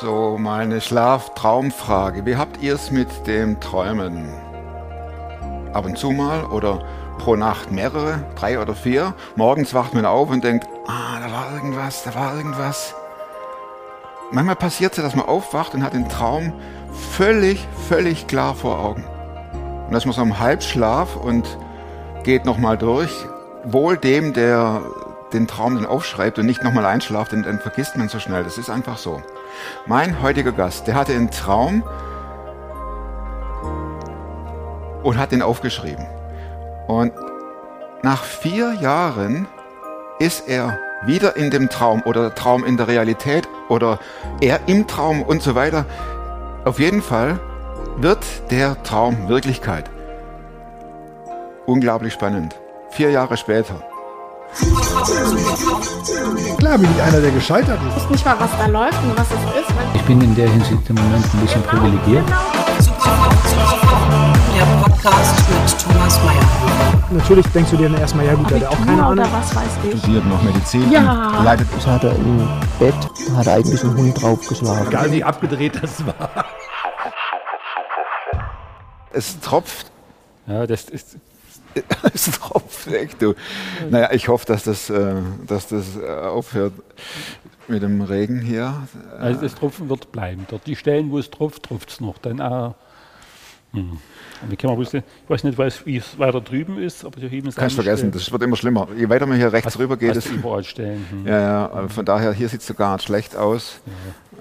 So, meine Schlaf-Traumfrage. Wie habt ihr es mit dem Träumen? Ab und zu mal oder pro Nacht mehrere, drei oder vier? Morgens wacht man auf und denkt, ah, da war irgendwas, da war irgendwas. Manchmal passiert es, dass man aufwacht und hat den Traum völlig, völlig klar vor Augen. Und dass man so im Halbschlaf und geht nochmal durch, wohl dem, der den Traum dann aufschreibt und nicht nochmal einschlaft, denn dann vergisst man so schnell. Das ist einfach so. Mein heutiger Gast, der hatte einen Traum und hat den aufgeschrieben. Und nach vier Jahren ist er wieder in dem Traum oder Traum in der Realität oder er im Traum und so weiter. Auf jeden Fall wird der Traum Wirklichkeit. Unglaublich spannend. Vier Jahre später. Klar bin ich einer, der gescheitert ist. Ich weiß nicht mal, was da läuft und was es ist. Ich bin in der Hinsicht im Moment ein bisschen privilegiert. Der Podcast mit Thomas Mayer. Natürlich denkst du dir dann erstmal, ja gut, der hat auch keine Ahnung. was weiß ich. Studiert noch Medizin. Ja. Leidet Das hat er im Bett, da hat er eigentlich ein Hund draufgeschlagen. Egal wie abgedreht das war. es tropft. Ja, das ist, Es tropft echt, du. Naja, ich hoffe, dass das, äh, dass das äh, aufhört mit dem Regen hier. also das Tropfen wird bleiben. Dort die Stellen, wo es tropft, tropft es noch. Dann auch. Hm. Man wissen, ich weiß nicht, wie es weiter drüben ist, aber hier hinten ist Kannst vergessen, das wird immer schlimmer. Je weiter man hier rechts Hast- rüber geht, du überall Stellen. Hm. ja, ja, von daher, hier sieht es sogar schlecht aus.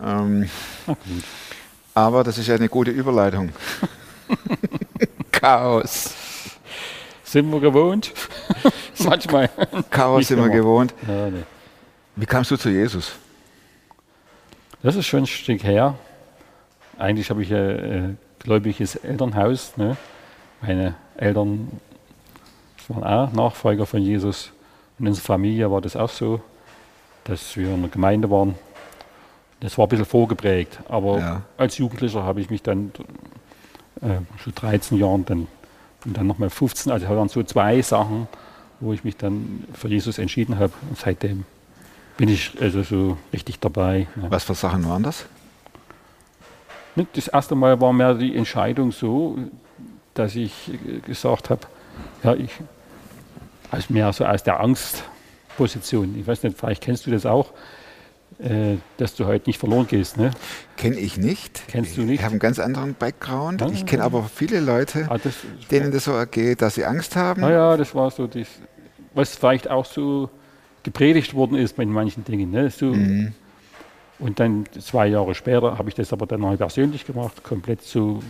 Ähm, Na gut. aber das ist ja eine gute Überleitung. Chaos. Sind wir gewohnt? Manchmal. Chaos sind wir gewohnt. Ja, nee. Wie kamst du zu Jesus? Das ist schon ein Stück her. Eigentlich habe ich ein äh, gläubiges Elternhaus. Ne? Meine Eltern waren auch Nachfolger von Jesus. Und in unserer Familie war das auch so, dass wir in der Gemeinde waren. Das war ein bisschen vorgeprägt. Aber Ja. als Jugendlicher habe ich mich dann äh, schon 13 Jahren dann, und dann nochmal 15, also waren so zwei Sachen, wo ich mich dann für Jesus entschieden habe. Und seitdem bin ich also so richtig dabei. Ne? Was für Sachen waren das? Das erste Mal war mir die Entscheidung so, dass ich gesagt habe, ja, ich, als mehr so aus der Angstposition, ich weiß nicht, vielleicht kennst du das auch, äh, dass du heute nicht verloren gehst. Ne? Kenne ich nicht. Kennst du Ich nicht? habe einen ganz anderen Background. Ja, Ich kenne aber viele Leute, Ah, das, denen das so ergeht, dass sie Angst haben. naja, das war so, das, was vielleicht auch so gepredigt worden ist bei manchen Dingen. Ne? So, Mhm. Und dann zwei Jahre später habe ich das aber dann noch persönlich gemacht, komplett so,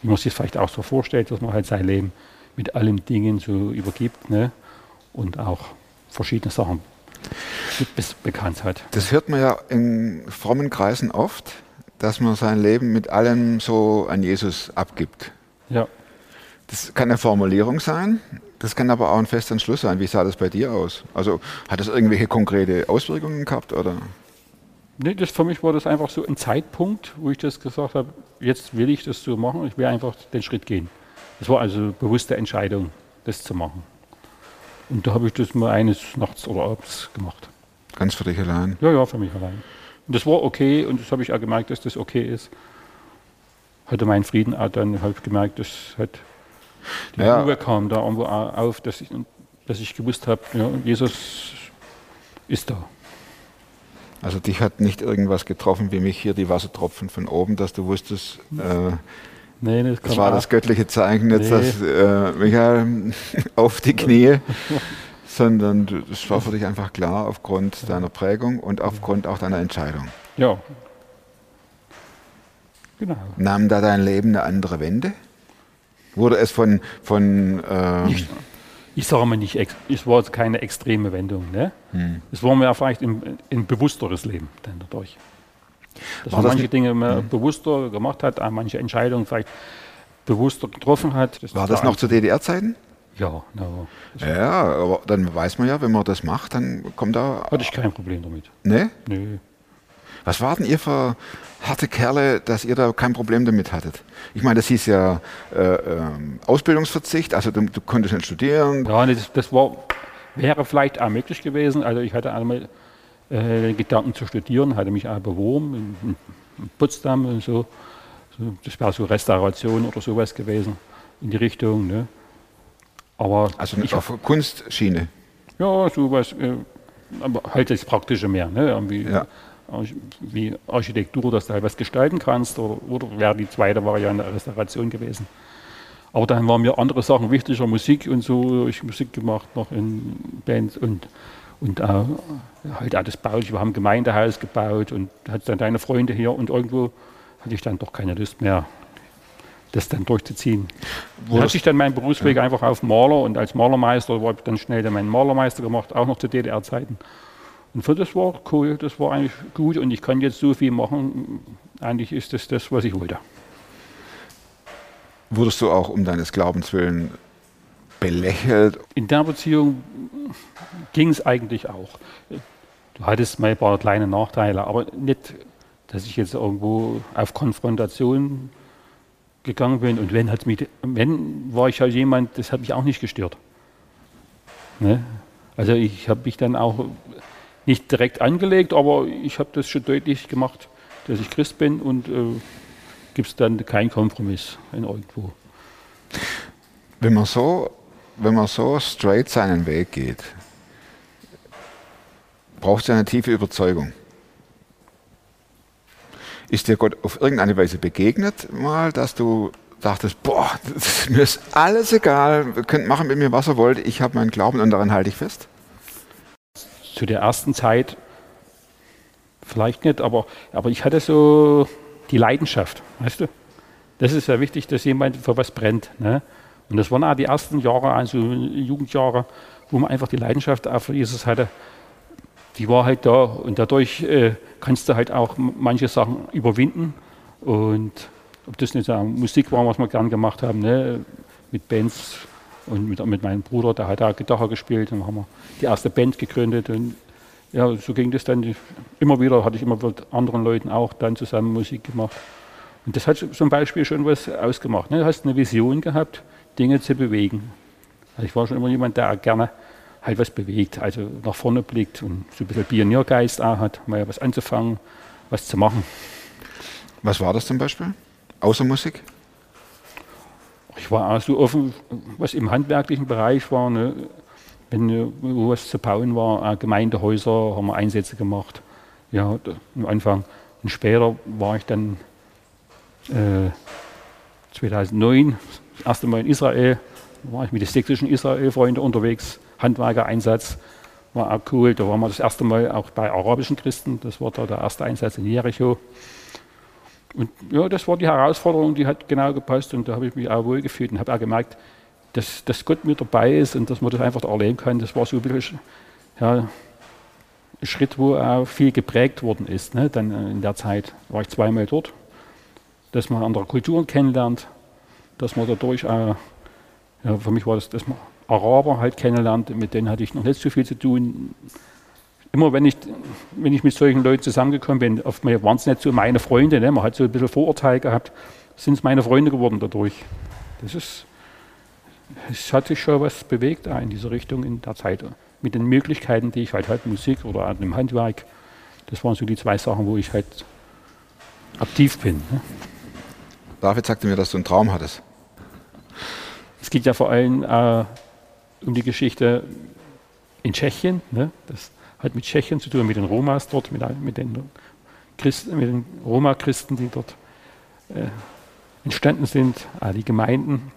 wie man sich das vielleicht auch so vorstellt, dass man halt sein Leben mit allen Dingen so übergibt ne? und auch verschiedene Sachen bis bekannt hat. Das hört man ja in frommen Kreisen oft, dass man sein Leben mit allem so an Jesus abgibt. Ja, Das kann eine Formulierung sein, das kann aber auch ein fester Entschluss sein. Wie sah das bei dir aus? Also hat das irgendwelche konkrete Auswirkungen gehabt? Oder? nee, das, für mich war das einfach so ein Zeitpunkt, wo ich das gesagt habe, jetzt will ich das so machen, ich will einfach den Schritt gehen. Das war also bewusste Entscheidung, das zu machen. Und da habe ich das mal eines Nachts oder abends gemacht. Ganz für dich allein. Ja, ja, für mich allein. Und das war okay und das habe ich auch gemerkt, dass das okay ist. Hatte meinen Frieden auch dann habe ich gemerkt, dass halt die Ja. Ruhe kam da irgendwo au- auf, dass ich, dass ich gewusst habe, ja, Jesus ist da. Also dich hat nicht irgendwas getroffen wie mich hier die Wassertropfen von oben, dass du wusstest, äh, Nee, das, das war das göttliche Zeichen jetzt, Nee. dass äh, Michael auf die Knie, sondern das war für dich einfach klar aufgrund deiner Prägung und aufgrund auch deiner Entscheidung. Ja. Genau. Nahm da dein Leben eine andere Wende? Wurde es von, von ähm, Ich, ich sage mal nicht, es war keine extreme Wendung. Ne? Hm. Es war mir vielleicht ein, ein bewussteres Leben dann dadurch. Dass War man das manche Dinge mehr bewusster gemacht hat, manche Entscheidungen vielleicht bewusster getroffen hat. war das noch zu DDR-Zeiten? Ja, no, Ja, aber dann weiß man ja, wenn man das macht, dann kommt da. hatte ich kein Problem damit. Ne? Nö. Was waren ihr für harte Kerle, dass ihr da kein Problem damit hattet? Ich meine, das hieß ja äh, ähm, Ausbildungsverzicht, also du, du konntest nicht studieren. Ja, nee, das, das war, wäre vielleicht auch möglich gewesen. Also ich hatte einmal äh, Gedanken zu studieren, hatte mich auch beworben in, in Potsdam und so. so das wäre so Restauration oder sowas gewesen in die Richtung. Ne? Aber Also ich auf Kunstschiene. ja, sowas, äh, aber halt das Praktische mehr, ne? Irgendwie, Ja. Wie Architektur, dass du halt was gestalten kannst, oder, oder wäre die zweite Variante Restauration gewesen. Aber dann waren mir andere Sachen wichtiger, Musik und so, ich Musik gemacht noch in Bands und, und äh, halt das Bauen. Wir haben ein Gemeindehaus gebaut und hatte dann deine Freunde hier und irgendwo hatte ich dann doch keine Lust mehr, das dann durchzuziehen. Da Wurdest- hatte ich dann meinen Berufsweg einfach auf Maler und als Malermeister war ich dann schnell dann meinen Malermeister gemacht, auch noch zu DDR-Zeiten. Und für das war cool, das war eigentlich gut und ich kann jetzt so viel machen. Eigentlich ist das das, was ich wollte. Wurdest du auch um deines Glaubens willen belächelt? In der Beziehung ging es eigentlich auch. Du hattest mal ein paar kleine Nachteile, aber nicht, dass ich jetzt irgendwo auf Konfrontation gegangen bin. Und wenn, hat's mich, wenn war ich halt jemand, das hat mich auch nicht gestört. Ne? Also ich habe mich dann auch nicht direkt angelegt, aber ich habe das schon deutlich gemacht, dass ich Christ bin und äh, gibt es dann keinen Kompromiss in irgendwo. Wenn man so, wenn man so straight seinen Weg geht, braucht es eine tiefe Überzeugung. Ist dir Gott auf irgendeine Weise begegnet mal, dass du dachtest, boah, das, mir ist alles egal, ihr könnt machen mit mir, was ihr wollt, ich habe meinen Glauben und daran halte ich fest? zu der ersten Zeit vielleicht nicht, aber, aber ich hatte so die Leidenschaft, weißt du? Das ist ja wichtig, dass jemand für was brennt. Ne? Und das waren auch die ersten Jahre, also Jugendjahre, wo man einfach die Leidenschaft auch für Jesus hatte. Die war halt da und dadurch äh, kannst du halt auch manche Sachen überwinden. Und ob das nicht so Musik war, was wir gern gemacht haben, ne? mit Bands und mit, mit meinem Bruder, der hat da Gitarre gespielt. Dann haben wir die erste Band gegründet. Und ja, so ging das dann. Immer wieder hatte ich immer mit anderen Leuten auch dann zusammen Musik gemacht. Und das hat zum Beispiel schon was ausgemacht. Ne? Du hast eine Vision gehabt, Dinge zu bewegen. Also ich war schon immer jemand, der gerne halt was bewegt, also nach vorne blickt und so ein bisschen Pioniergeist auch hat, mal was anzufangen, was zu machen. Was war das zum Beispiel? Außer Musik? Ich war auch so offen, was im handwerklichen Bereich war. Ne? Wenn wo was zu bauen war, Gemeindehäuser, haben wir Einsätze gemacht. Ja, am Anfang. Und später war ich dann äh, 2009 das erste Mal in Israel. War ich mit den sächsischen Israel-Freunden unterwegs. Handwerker-Einsatz war auch cool. Da waren wir das erste Mal auch bei arabischen Christen. Das war da der erste Einsatz in Jericho. Und ja, das war die Herausforderung, die hat genau gepasst und da habe ich mich auch wohl gefühlt und habe auch gemerkt, dass, dass Gott mit dabei ist und dass man das einfach erleben kann. Das war so ein bisschen ja, ein Schritt, wo auch viel geprägt worden ist. Ne? Dann äh, in der Zeit war ich zweimal dort, dass man andere Kulturen kennenlernt, dass man dadurch auch, ja, für mich war das, dass man Araber halt kennenlernt, mit denen hatte ich noch nicht so viel zu tun. Immer wenn ich, wenn ich mit solchen Leuten zusammengekommen bin, oftmals waren es nicht so meine Freunde, ne? man hat so ein bisschen Vorurteil gehabt, sind es meine Freunde geworden dadurch. Das ist, es hat sich schon was bewegt in diese Richtung in der Zeit. Mit den Möglichkeiten, die ich halt hatte, Musik oder auch im Handwerk. Das waren so die zwei Sachen, wo ich halt aktiv bin. Ne? David sagte mir, dass du einen Traum hattest. Es geht ja vor allem äh, um die Geschichte in Tschechien. Ne? Das hat mit Tschechien zu tun, mit den Romas dort, mit, mit den, den Roma-Christen, die dort äh, entstanden sind, äh, die Gemeinden.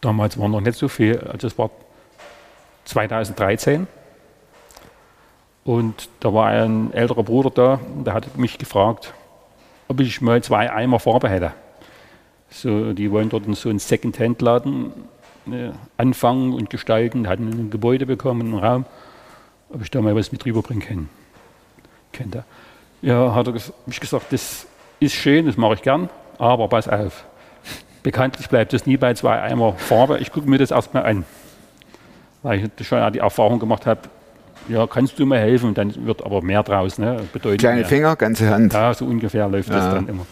Damals waren noch nicht so viel, also es war 2013. Und da war ein älterer Bruder da, der hat mich gefragt, ob ich mal zwei Eimer Farbe hätte. So, die wollen dort so einen Second-Hand-Laden äh, anfangen und gestalten, hatten ein Gebäude bekommen, einen Raum, ob ich da mal was mit rüberbringen kann. Könnte. Ja, hat er mich gesagt, das ist schön, das mache ich gern, aber pass auf. Bekanntlich bleibt es nie bei zwei Eimer Farbe. Ich gucke mir das erstmal an. Weil ich schon die Erfahrung gemacht habe, ja, kannst du mir helfen, dann wird aber mehr draus. Ne? Bedeutet Kleine mehr. Finger, ganze Hand. Ja, so ungefähr läuft das Ja. dann immer.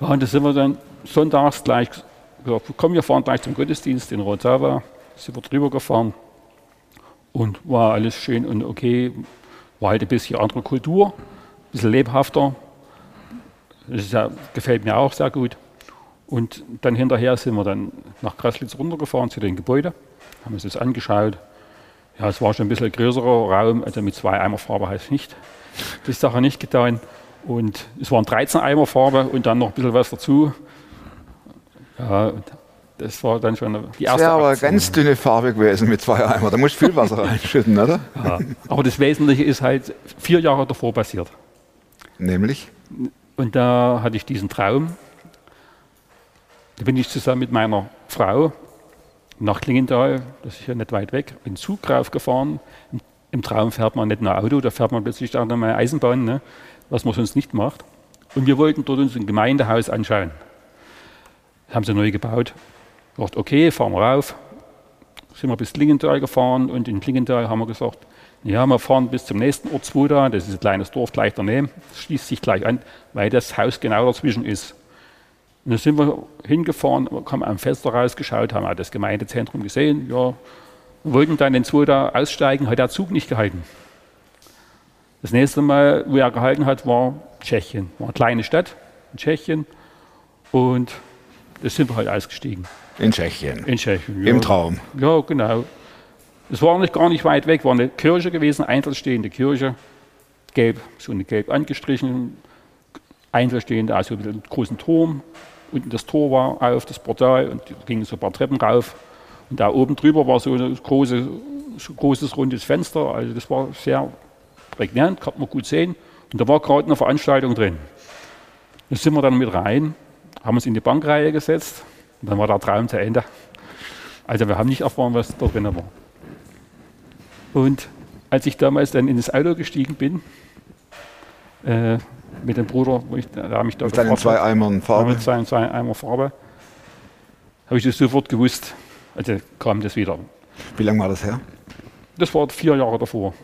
Ja, und da sind wir dann sonntags gleich gesagt, komm, wir fahren gleich zum Gottesdienst in Rotawa. Sind wir drüber gefahren. Und war alles schön und okay. War halt ein bisschen andere Kultur, ein bisschen lebhafter. Das ja, gefällt mir auch sehr gut. Und dann hinterher sind wir dann nach Kraslitz runtergefahren zu den Gebäuden, haben uns das angeschaut. Ja, es war schon ein bisschen größerer Raum, also mit zwei Eimer Farbe heißt es nicht. Das Sache nicht getan. Und es waren 13 Eimer Farbe und dann noch ein bisschen was dazu. Ja, das war dann schon die Das erste wäre aber Aktion. ganz dünne Farbe gewesen mit zwei Eimer. Da musst du viel Wasser reinschütten, oder? Ja. Aber das Wesentliche ist halt vier Jahre davor passiert. Nämlich? Und da hatte ich diesen Traum. Da bin ich zusammen mit meiner Frau nach Klingenthal, das ist ja nicht weit weg, in Zug raufgefahren. Im, Traum fährt man nicht nur Auto, da fährt man plötzlich auch noch mal Eisenbahn, ne? was man sonst nicht macht. Und wir wollten dort uns ein Gemeindehaus anschauen. Haben sie neu gebaut. Dachte, okay, fahren wir rauf. Sind wir bis Klingenthal gefahren und in Klingenthal haben wir gesagt, ja, wir fahren bis zum nächsten Ort Zwoda, das ist ein kleines Dorf gleich daneben, das schließt sich gleich an, weil das Haus genau dazwischen ist. Und dann sind wir hingefahren, haben am Fenster rausgeschaut, haben auch das Gemeindezentrum gesehen, ja, wollten dann in Zwoda aussteigen, hat der Zug nicht gehalten. Das nächste Mal, wo er gehalten hat, war Tschechien, war eine kleine Stadt in Tschechien und da sind wir halt ausgestiegen. In Tschechien. In Tschechien. Im ja. Traum. Ja, genau. Es war nicht gar nicht weit weg, war eine Kirche gewesen, einzelstehende Kirche, gelb, so eine gelb angestrichen, einzelstehende, also mit einem großen Turm. Unten das Tor war auf, das Portal, und da gingen so ein paar Treppen rauf. Und da oben drüber war so ein große, so großes rundes Fenster, also das war sehr prägnant, kann man gut sehen. Und da war gerade eine Veranstaltung drin. Da sind wir dann mit rein, haben uns in die Bankreihe gesetzt und dann war der Traum zu Ende. Also wir haben nicht erfahren, was da drin war. Und als ich damals dann in das Auto gestiegen bin, äh, mit dem Bruder, wo ich, der mich da Mit gefragt zwei Eimern Farbe. mit seinen zwei Eimer Farbe, habe ich das sofort gewusst. Also kam das wieder. Wie lange war das her? Das war vier Jahre davor.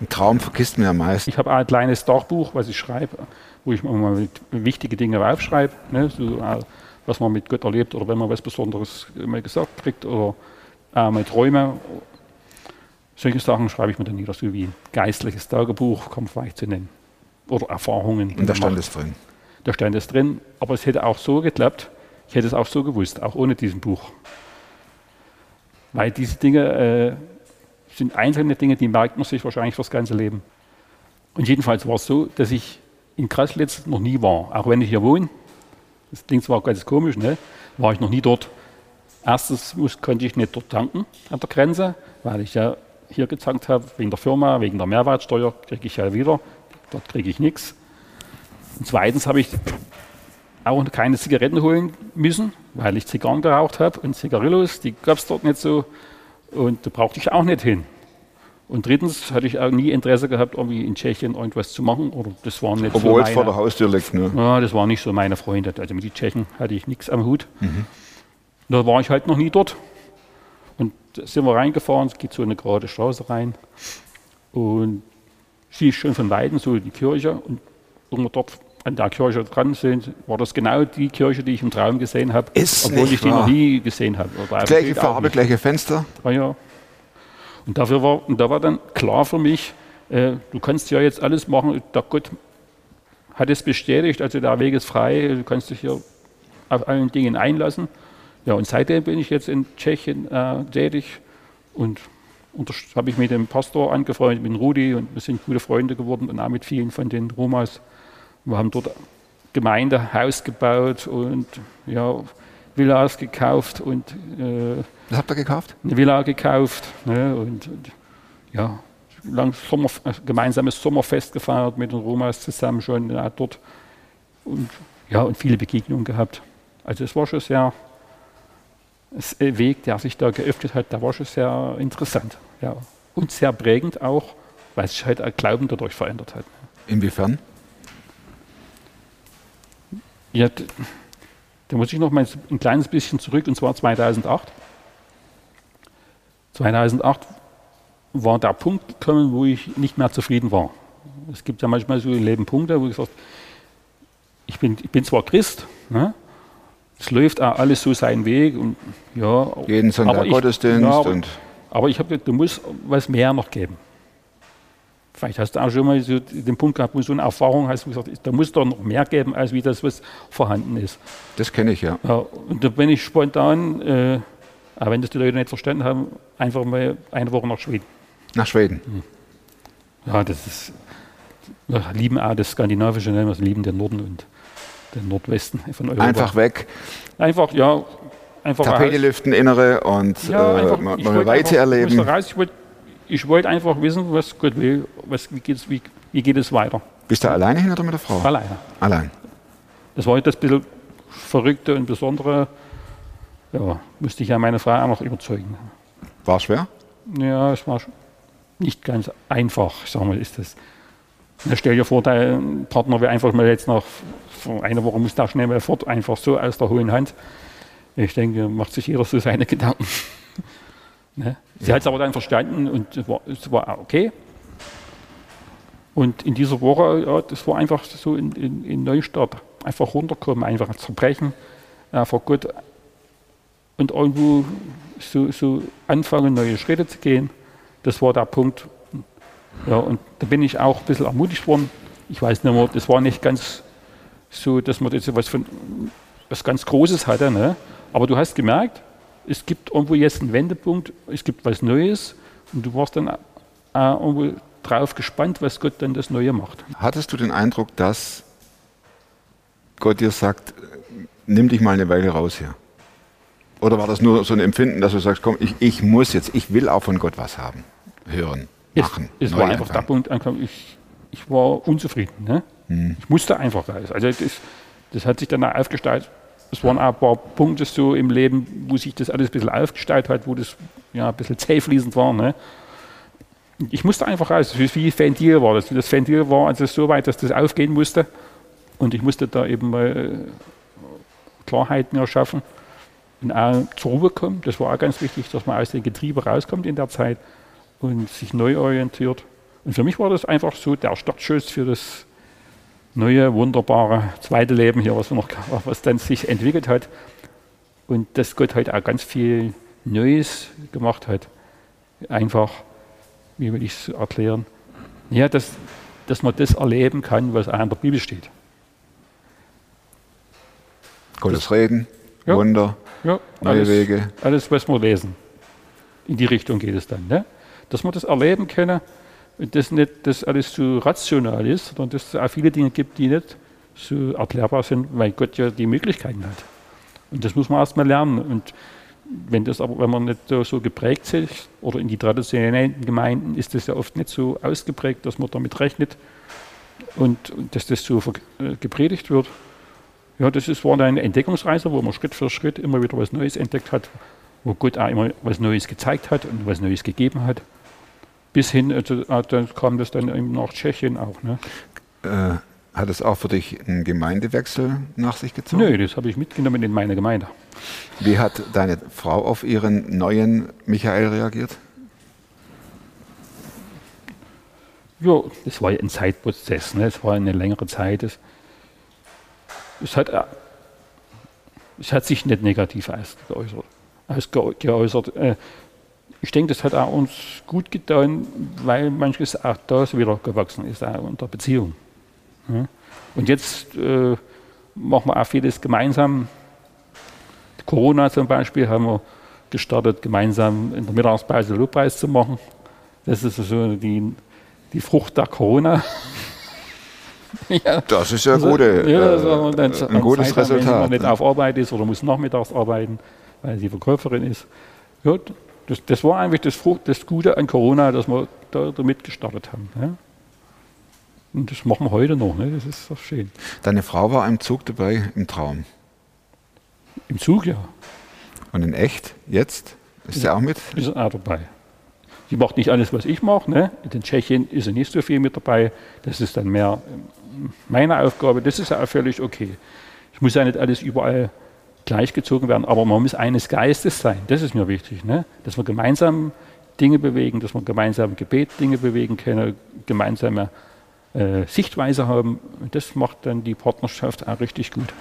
Ein Traum vergisst man ja meist. Ich habe auch ein kleines Tagebuch, was ich schreibe, wo ich mal mit wichtige Dinge aufschreibe, ne, so, äh, was man mit Gott erlebt oder wenn man was Besonderes mal gesagt kriegt oder äh, mal Träume. Solche Sachen schreibe ich mir dann nieder, so wie ein geistliches Tagebuch, man vielleicht so nennen. Oder Erfahrungen. Und da stand es drin. Da stand es drin, aber es hätte auch so geklappt, ich hätte es auch so gewusst, auch ohne diesen Buch. Weil diese Dinge äh, sind einzelne Dinge, die merkt man sich wahrscheinlich fürs ganze Leben. Und jedenfalls war es so, dass ich in Kraslitz noch nie war, auch wenn ich hier wohne. Das klingt zwar ganz komisch, ne? war ich noch nie dort. Erstens muss, konnte ich nicht dort tanken an der Grenze, weil ich ja hier getankt habe, wegen der Firma, wegen der Mehrwertsteuer kriege ich ja wieder. Dort kriege ich nichts. Und zweitens habe ich auch keine Zigaretten holen müssen, weil ich Zigarren geraucht habe und Zigarillos, die gab es dort nicht so und da brauchte ich auch nicht hin. Und drittens hatte ich auch nie Interesse gehabt, irgendwie in Tschechien irgendwas zu machen. Oder das waren nicht Obwohl so es vor der meine, Haustür liegt. Ne? ja, das waren nicht so meine Freunde. Also mit den Tschechen hatte ich nichts am Hut. Da war ich halt noch nie dort. Und da sind wir reingefahren, es geht so eine gerade Straße rein. Und siehst schon von Weitem so die Kirche. Und wenn wir dort an der Kirche dran sind, war das genau die Kirche, die ich im Traum gesehen habe. Obwohl ich die noch nie gesehen habe. Gleiche Farbe, gleiche Fenster. Ah, ja. Und, dafür war, und da war dann klar für mich, äh, du kannst ja jetzt alles machen. Der Gott hat es bestätigt, also der Weg ist frei, du kannst dich hier auf allen Dingen einlassen. Ja, und seitdem bin ich jetzt in Tschechien äh, tätig und habe ich mit dem Pastor angefreundet, mit Rudi und wir sind gute Freunde geworden und auch mit vielen von den Romas. Wir haben dort Gemeindehaus gebaut und ja, Villas gekauft und äh, Was habt ihr gekauft? eine Villa gekauft ne, und, und ja, lang Sommer, äh, gemeinsames Sommerfest gefeiert mit den Romas zusammen schon ja, dort und ja und viele Begegnungen gehabt. Also es war schon sehr das äh, Weg, der sich da geöffnet hat, der war schon sehr interessant, ja und sehr prägend auch, weil sich halt auch Glauben dadurch verändert hat. Inwiefern? Ja, da muss ich noch mal ein kleines bisschen zurück, und zwar 2008. 2008 war der Punkt gekommen, wo ich nicht mehr zufrieden war. Es gibt ja manchmal so im Leben Punkte, wo ich sage, ich bin, ich bin zwar Christ, ne? es läuft auch alles so seinen Weg und ja, Jeden Sonntag aber ich- Gottesdienst ja, aber und Aber ich habe gesagt, du musst was mehr noch geben. Vielleicht hast du auch schon mal so den Punkt gehabt, wo du so eine Erfahrung hast, wo du gesagt da muss doch noch mehr geben, als wie das, was vorhanden ist. Das kenne ich ja. Ja, und da bin ich spontan, äh, auch wenn das die Leute nicht verstanden haben, einfach mal eine Woche nach Schweden. Nach Schweden. Ja, das ist, wir lieben auch das Skandinavische, ne? wir lieben den Norden und den Nordwesten von Europa. Einfach weg, einfach, ja, einfach Tapete lüften, innere und Ja, äh, einfach, mal mal Weite einfach- erleben. Raus, ich wollte ich wollte einfach wissen, was Gott will, was, wie, geht's, wie, wie geht es weiter. Bist du alleine hin oder mit der Frau? Alleine. Allein. Das war halt das bisschen Verrückte und Besondere. Ja, musste ich ja meine Frau auch noch überzeugen. War schwer? Ja, es war nicht ganz einfach, sag mal, ist das. Na, stell dir vor, dein Partner wäre einfach mal jetzt nach vor einer Woche muss da schnell mal fort, einfach so aus der hohen Hand. Ich denke, macht sich jeder so seine Gedanken. Ne? Sie hat es aber dann verstanden und es war, war okay. Und in dieser Woche, ja, das war einfach so in, in, in Neustart. Einfach runterkommen, einfach zerbrechen, einfach gut und irgendwo so, so anfangen, neue Schritte zu gehen. Das war der Punkt. Ja, und da bin ich auch ein bisschen ermutigt worden. Ich weiß nicht mehr, das war nicht ganz so, dass man jetzt was, von, was ganz Großes hatte. Ne? Aber du hast gemerkt, es gibt irgendwo jetzt einen Wendepunkt, es gibt was Neues und du warst dann äh, irgendwo drauf gespannt, was Gott dann das Neue macht. Hattest du den Eindruck, dass Gott dir sagt, nimm dich mal eine Weile raus hier? Oder war das nur so ein Empfinden, dass du sagst, komm, ich, ich muss jetzt, ich will auch von Gott was haben, hören, machen? Es, es war einfach der? Punkt, ich, ich war unzufrieden. Ne? Hm. Ich musste einfach raus. Also das, das hat sich dann aufgestaltet. Es waren auch ein paar Punkte so im Leben, wo sich das alles ein bisschen aufgestaltet hat, wo das ja, ein bisschen zähfließend war. Ne? Ich musste einfach raus. Wie Ventil war das. Das Ventil war also so weit, dass das aufgehen musste. Und ich musste da eben mal äh, Klarheit mir schaffen und auch zur Ruhe kommen. Das war auch ganz wichtig, dass man aus dem Getriebe rauskommt in der Zeit und sich neu orientiert. Und für mich war das einfach so der Startschuss für das neue, wunderbare zweite Leben hier, was, wir noch, was dann sich entwickelt hat. Und dass Gott heute auch ganz viel Neues gemacht hat. Einfach, wie will ich es erklären? Ja, dass, dass man das erleben kann, was auch in der Bibel steht. Gottes Reden, Ja. Wunder, Ja, neue alles, Wege. Alles, was wir lesen. In die Richtung geht es dann. Ne? Dass wir das erleben können und dass nicht das alles so rational ist, sondern dass es auch viele Dinge gibt, die nicht so erklärbar sind, weil Gott ja die Möglichkeiten hat. Und das muss man erstmal lernen. Und wenn das aber, wenn man nicht so- geprägt ist, oder in die traditionellen Gemeinden ist das ja oft nicht so ausgeprägt, dass man damit rechnet und, und dass das so äh, gepredigt wird. Ja, das ist, war eine Entdeckungsreise, wo man Schritt für Schritt immer wieder was Neues entdeckt hat, wo Gott auch immer was Neues gezeigt hat und was Neues gegeben hat. Bis hin, also, äh, dann kam das dann eben nach Tschechien auch. Ne? Äh, hat es auch für dich einen Gemeindewechsel nach sich gezogen? Nö, das habe ich mitgenommen in meine Gemeinde. Wie hat deine Frau auf ihren neuen Michael reagiert? Ja, das war ja ein Zeitprozess, ne? es war eine längere Zeit. Es, es, hat, äh, es hat sich nicht negativ ausgeäußert. ausgeäußert. Äh, Ich denke, das hat auch uns gut getan, weil manches auch da so wieder gewachsen ist, auch in der Beziehung. Ja. Und jetzt äh, machen wir auch vieles gemeinsam. Corona zum Beispiel haben wir gestartet, gemeinsam in der Mittagspause Lobpreis zu machen. Das ist so die, die Frucht der Corona. ja. Das ist ja Also, gute, ja, äh, also dann ein am gutes Wenn Resultat. man nicht ne? auf Arbeit ist oder muss nachmittags arbeiten, weil sie Verkäuferin ist. Ja, das, das war eigentlich das, Frucht, das Gute an Corona, dass wir da damit gestartet haben. Ja. Und das machen wir heute noch. Ne? Das ist doch schön. Deine Frau war im Zug dabei, im Traum. Im Zug, ja, Und in echt, jetzt? Ist sie auch mit? ist er auch dabei. Sie macht nicht alles, was ich mache. Ne? In Tschechien ist sie nicht so viel mit dabei. Das ist dann mehr ähm, meine Aufgabe. Das ist ja auch völlig okay. Ich muss ja nicht alles überall gleichgezogen werden, aber man muss eines Geistes sein. Das ist mir wichtig. Ne? Dass wir gemeinsam Dinge bewegen, dass wir gemeinsam Gebet Dinge bewegen können, gemeinsame äh, Sichtweise haben. Das macht dann die Partnerschaft auch richtig gut.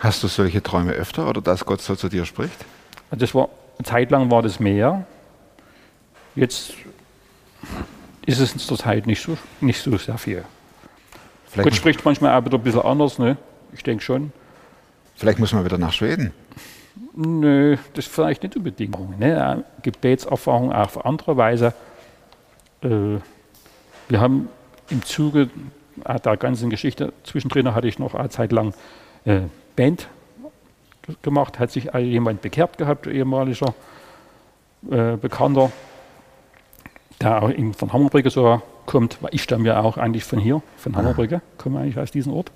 Hast du solche Träume öfter oder dass Gott so zu dir spricht? Also das war eine Zeit lang war das mehr. Jetzt ist es zur Zeit nicht so, nicht so sehr viel. Vielleicht, Gott spricht manchmal auch wieder ein bisschen anders, ne? Ich denke schon. Vielleicht muss man wieder nach Schweden. Nö, das vielleicht nicht unbedingt. Ne? Ja, Gebetserfahrung auch auf andere Weise. Äh, wir haben im Zuge äh, der ganzen Geschichte, zwischendrin hatte ich noch eine Zeit lang äh, Band gemacht, hat sich also jemand bekehrt gehabt, ehemaliger äh, Bekannter, der auch von Hammerbrücke so kommt, weil ich stamme ja auch eigentlich von hier, von Hammerbrücke, komme eigentlich aus diesem Ort.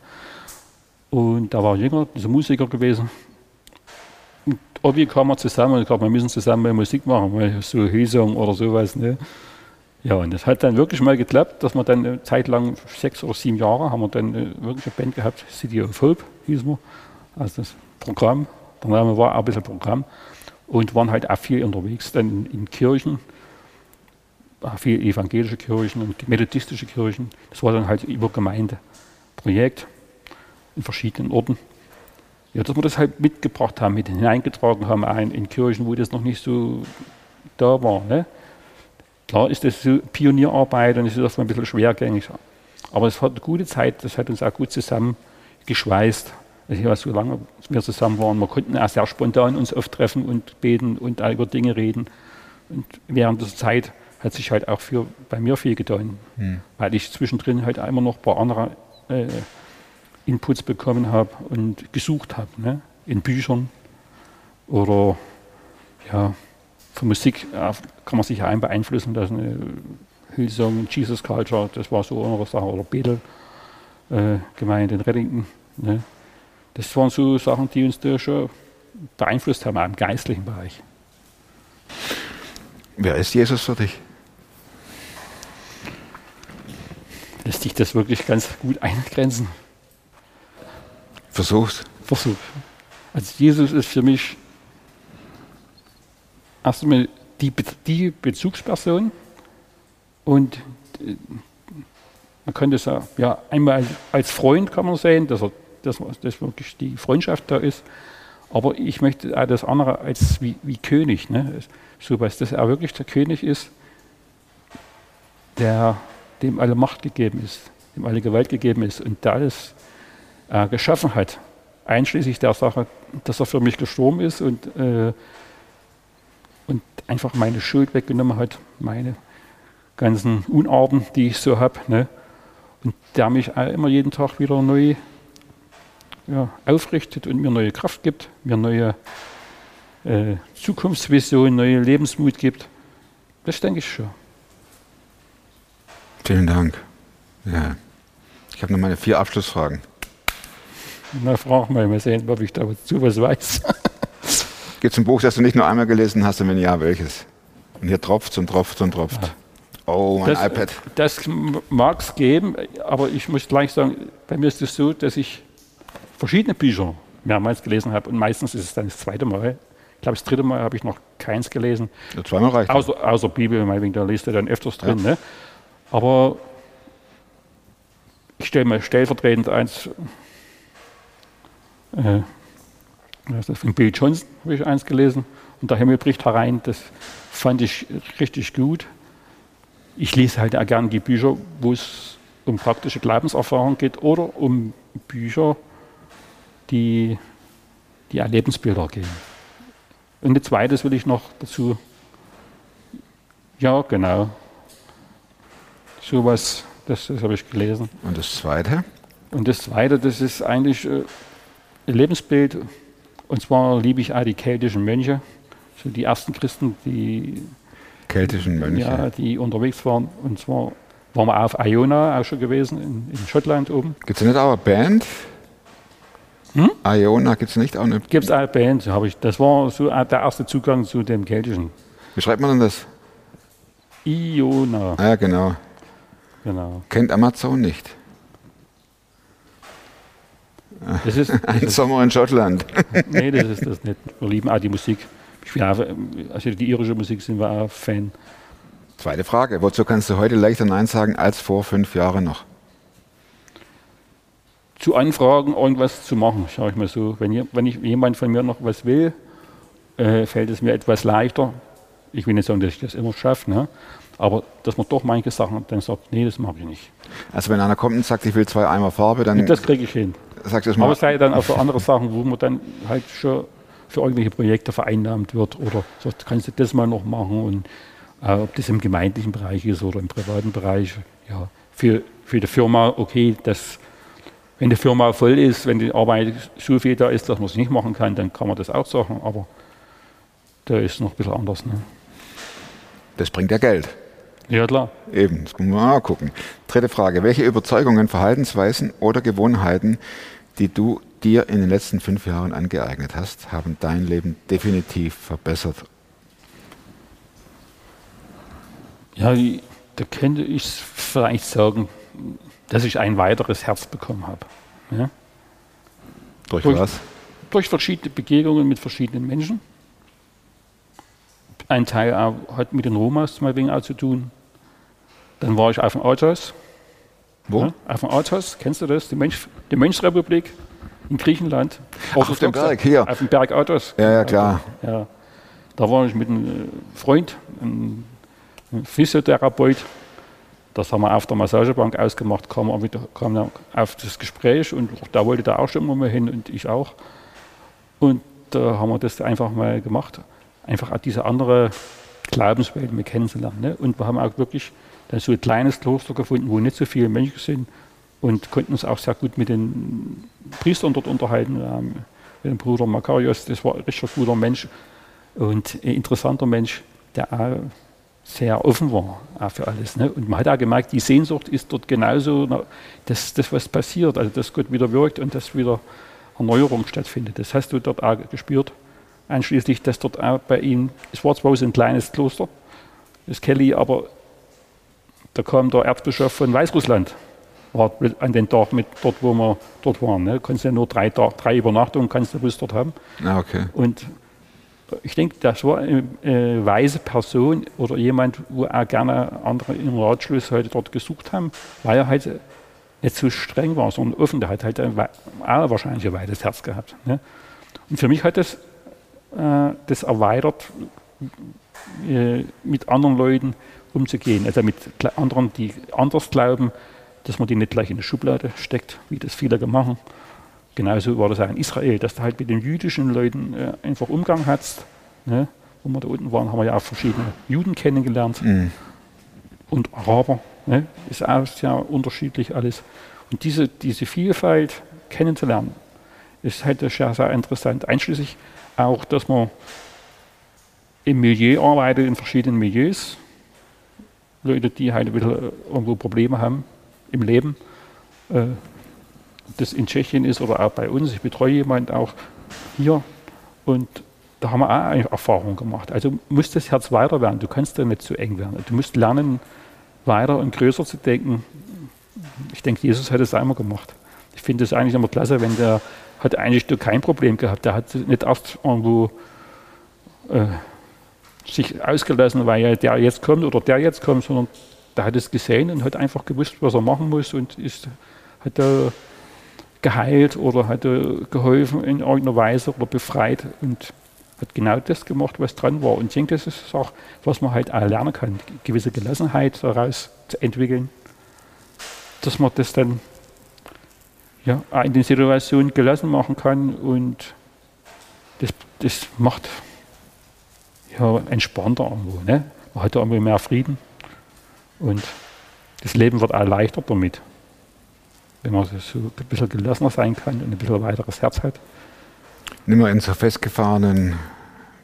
Und da war jünger, dieser Musiker gewesen. Und irgendwie kamen wir zusammen und ich wir müssen zusammen mal Musik machen, mal so Hillsong oder sowas. Ne? Ja, und das hat dann wirklich mal geklappt, dass wir dann eine Zeit lang, sechs oder sieben Jahre, haben wir dann äh, wirklich eine Band gehabt, City of Hope hieß wir, also das Programm. Der Name war auch ein bisschen Programm und waren halt auch viel unterwegs, dann in, in Kirchen, auch viel evangelische Kirchen und methodistische Kirchen. Das war dann halt über Gemeindeprojekt in verschiedenen Orten. Ja, dass wir das halt mitgebracht haben, mit hineingetragen haben ein, in Kirchen, wo das noch nicht so da war. Ne? Klar ist das so Pionierarbeit und es ist oft mal ein bisschen schwergängig. Aber es hat eine gute Zeit, das hat uns auch gut zusammengeschweißt. Also ja, so lange wir zusammen waren, wir konnten auch sehr spontan uns oft treffen und beten und über Dinge reden. Und während dieser Zeit hat sich halt auch für, bei mir viel getan, weil ich zwischendrin halt immer noch ein paar andere äh, Inputs bekommen habe und gesucht habe, ne? in Büchern oder ja, von Musik kann man sich ein beeinflussen, dass eine Hillsong, Jesus Culture, das war so eine Sache, oder Bethel äh, Gemeinde in Reddington. Ne? Das waren so Sachen, die uns da schon beeinflusst haben, auch im geistlichen Bereich. Wer ist Jesus für dich? Lässt sich das wirklich ganz gut eingrenzen? Versuch's. Versuch. Also Jesus ist für mich erstmal die, Be- die Bezugsperson und äh, man könnte sagen, ja, einmal als, Freund kann man sehen, dass, er, dass, dass wirklich die Freundschaft da ist, aber ich möchte auch das andere als wie, wie König, ne? so was, dass er wirklich der König ist, der, dem alle Macht gegeben ist, dem alle Gewalt gegeben ist und der alles äh, geschaffen hat, einschließlich der Sache, dass er für mich gestorben ist und, äh, und einfach meine Schuld weggenommen hat, meine ganzen Unarten, die ich so habe. Ne? Und der mich immer jeden Tag wieder neu ja, aufrichtet und mir neue Kraft gibt, mir neue äh, Zukunftsvision, neue Lebensmut gibt. Das denke ich schon. Vielen Dank. Ja. Ich habe noch meine vier Abschlussfragen. Na, frag mal, mal sehen, ob ich dazu was weiß. Gibt es ein Buch, das du nicht nur einmal gelesen hast und wenn ja, welches? Und hier tropft und tropft und tropft. Oh, mein Das, iPad. das mag es geben, aber ich muss gleich sagen, bei mir ist es so, dass ich verschiedene Bücher mehrmals gelesen habe und meistens ist es dann das zweite Mal. Ich glaube, das dritte Mal habe ich noch keins gelesen. Ja, zweimal reicht. Außer, außer Bibel, meinetwegen, da liest du dann öfters drin. Ne? Aber ich stelle mir stellvertretend eins, äh, was ist das, von Bill Johnson habe ich eins gelesen und der Himmel bricht herein. Das fand ich richtig gut. Ich lese halt auch gerne die Bücher, wo es um praktische Glaubenserfahrung geht oder um Bücher, die, die an Lebensbilder gehen. Und ein zweites will ich noch dazu ja, genau. Sowas, das, das habe ich gelesen. Und das zweite? Und das Zweite, das ist eigentlich äh, Lebensbild. Und zwar liebe ich auch die keltischen Mönche, so die ersten Christen, die, Keltischen Mönche. ja, die unterwegs waren. Und zwar waren wir auf Iona auch schon gewesen, in, in Schottland oben. Gibt es nicht auch eine Band? Hm? Iona, gibt es nicht auch eine Gibt es eine Band, habe ich. Das war so der erste Zugang zu dem keltischen. Wie schreibt man denn das? Iona, Ah, ja, genau. genau. Kennt Amazon nicht. Das ist, Ein Sommer in Schottland. Nee, das ist das nicht. Wir lieben auch die Musik. Ich bin auch, also die irische Musik sind wir auch Fan. Zweite Frage. Wozu kannst du heute leichter Nein sagen als vor fünf Jahren noch? Zu Anfragen, irgendwas zu machen, schaue ich mal so. Wenn, ihr- wenn ich, jemand von mir noch was will äh, fällt es mir etwas leichter. Ich will nicht sagen, dass ich das immer schaffe, ne? aber dass man doch manche Sachen dann sagt, nee, das mache ich nicht. Also wenn einer kommt und sagt, ich will zwei Eimer Farbe, dann Das kriege ich hin. Aber erstmal, es sei dann auch für andere Sachen, wo man dann halt schon für irgendwelche Projekte vereinnahmt wird oder sagt, kannst du das mal noch machen und äh, ob das im gemeindlichen Bereich ist oder im privaten Bereich. Ja, für, für die Firma, okay, das, wenn die Firma voll ist, wenn die Arbeit so viel da ist, dass man es nicht machen kann, dann kann man das auch sagen, aber da ist noch ein bisschen anders. Ne? das bringt ja Geld. Ja, klar. Eben, das muss man mal gucken. Dritte Frage. Welche Überzeugungen, Verhaltensweisen oder Gewohnheiten, die du dir in den letzten fünf Jahren angeeignet hast, haben dein Leben definitiv verbessert? Ja, da könnte ich vielleicht sagen, dass ich ein weiteres Herz bekommen habe. Ja? Durch Durch- was? durch verschiedene Begegnungen mit verschiedenen Menschen. Ein Teil hat mit den Romas zum Beispiel auch zu tun. Dann war ich auf dem Athos. Wo? Ja, auf dem Athos, kennst du das? Die, Mensch, die Mönchsrepublik in Griechenland. auf dem Berg, hier. Auf dem Berg Athos. Ja, ja, klar. Ja. Da war ich mit einem äh, Freund, einem Physiotherapeut. Das haben wir auf der Massagebank ausgemacht, kam, wieder, kam dann auf das Gespräch und da wollte da auch schon mal hin und ich auch. Und da haben wir das einfach mal gemacht, einfach auch diese andere Glaubenswelt mal kennenzulernen. Ne? Und wir haben auch wirklich dann so ein kleines Kloster gefunden, wo nicht so viele Menschen sind und konnten uns auch sehr gut mit den Priestern dort unterhalten. Mit dem Bruder Makarios, das war ein richtig guter Mensch und ein interessanter Mensch, der auch sehr offen war auch für alles. Ne? Und man hat auch gemerkt, die Sehnsucht ist dort genauso, na, dass das, was passiert, also dass Gott wieder wirkt und dass wieder Erneuerung stattfindet. Das hast du dort auch gespürt. Einschließlich, dass dort auch bei ihm, es war zwar ein kleines Kloster, das Kelly, aber da kam der Erzbischof von Weißrussland, war an den Tag mit dort, wo wir dort waren. Ne? Du kannst ja nur drei, Tag, drei Übernachtungen kannst du bloß dort haben. Ah, okay. Und ich denke, das war eine äh, weise Person oder jemand, wo auch gerne andere im Ratschluss heute dort gesucht haben, weil er halt nicht so streng war, sondern offen. Der hat halt ein, auch wahrscheinlich ein weites Herz gehabt. Ne? Und für mich hat das, äh, das erweitert, äh, mit anderen Leuten umzugehen. Also mit anderen, die anders glauben, dass man die nicht gleich in eine Schublade steckt, wie das viele gemacht haben. Genauso war das auch in Israel, dass du halt mit den jüdischen Leuten äh, einfach Umgang hast. Ne? Wo wir da unten waren, haben wir ja auch verschiedene Juden kennengelernt. Und Araber. Ne? Ist auch sehr unterschiedlich alles. Und diese, diese Vielfalt kennenzulernen, ist halt sehr, sehr interessant. Einschließlich auch, dass man im Milieu arbeitet, in verschiedenen Milieus. Leute, die halt ein bisschen äh, irgendwo Probleme haben im Leben. Äh, das in Tschechien ist oder auch bei uns. Ich betreue jemanden auch hier und da haben wir auch eine Erfahrung gemacht. Also muss das Herz weiter werden. Du kannst da nicht zu eng werden. Du musst lernen, weiter und größer zu denken. Ich denke, Jesus hat es einmal gemacht. Ich finde es eigentlich immer klasse, wenn der hat eigentlich kein Problem gehabt. Der hat nicht erst irgendwo äh, sich ausgelassen, weil der jetzt kommt oder der jetzt kommt, sondern der hat es gesehen und hat einfach gewusst, was er machen muss und ist, hat er geheilt oder hat geholfen in irgendeiner Weise oder befreit und hat genau das gemacht, was dran war. Und ich denke, das ist auch, was man halt auch lernen kann, gewisse Gelassenheit daraus zu entwickeln, dass man das dann ja, in den Situationen gelassen machen kann und das, das macht ja, entspannter irgendwo. Ne? Man hat irgendwie mehr Frieden und das Leben wird auch leichter damit, wenn man so ein bisschen gelassener sein kann und ein bisschen weiteres Herz hat. Nicht mehr in so festgefahrenen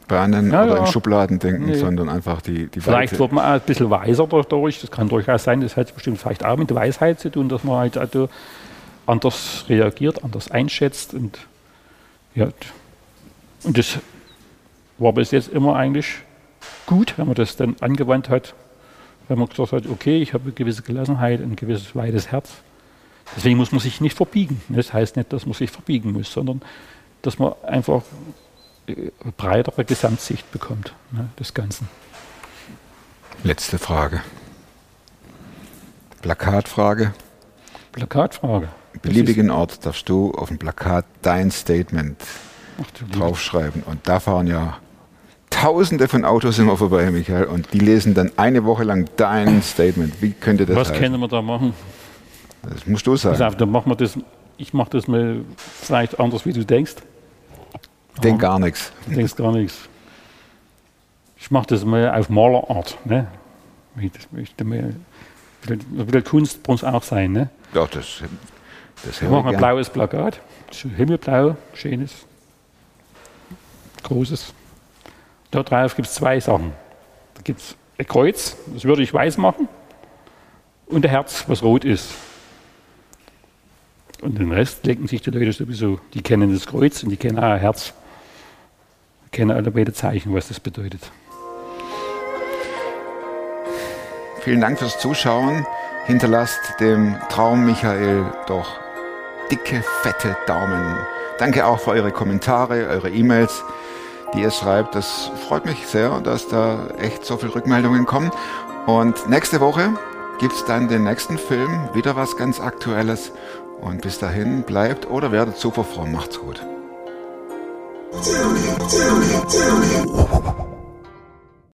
Bahnen Ja, oder in ja. Schubladen denken, Nee. sondern einfach die, die Vielleicht Weite. wird man auch ein bisschen weiser dadurch, das kann durchaus sein, das hat bestimmt vielleicht auch mit Weisheit zu tun, dass man halt also anders reagiert, anders einschätzt und ja, und das war bis jetzt immer eigentlich gut, wenn man das dann angewandt hat, wenn man gesagt hat, okay, ich habe eine gewisse Gelassenheit, ein gewisses weites Herz. Deswegen muss man sich nicht verbiegen. Das heißt nicht, dass man sich verbiegen muss, sondern dass man einfach äh, breitere Gesamtsicht bekommt ne, des Ganzen. Letzte Frage. Plakatfrage. Plakatfrage. Beliebigen Ort darfst du auf dem Plakat dein Statement Ach, draufschreiben. Und da fahren ja tausende von Autos immer vorbei, Michael, und die lesen dann eine Woche lang dein Statement. Wie könnte das Was heißen? können wir da machen? Das musst du Pass sagen. auf, dann machen wir das. Ich mache das mal vielleicht anders, wie du denkst. Denk gar nichts. Du denkst gar nichts. Ich mache das mal auf Malerart. Ne? Möchte mal. Ein bisschen- Kunst muss auch sein. Ne? Doch, das, das Wir machen ich ein blaues Plakat. Himmelblau, schönes, großes. Da drauf gibt es zwei Sachen. Da gibt es ein Kreuz, das würde ich weiß machen, und ein Herz, was rot ist. Und den Rest denken sich die Leute sowieso, die kennen das Kreuz und die kennen auch ein Herz. Die kennen alle beide Zeichen, was das bedeutet. Vielen Dank fürs Zuschauen. Hinterlasst dem Traum Michael doch dicke, fette Daumen. Danke auch für eure Kommentare, eure E-Mails, die ihr schreibt. Das freut mich sehr, dass da echt so viele Rückmeldungen kommen. Und nächste Woche gibt's dann den nächsten Film, wieder was ganz Aktuelles. Und bis dahin bleibt oder werdet super fromm. Macht's gut.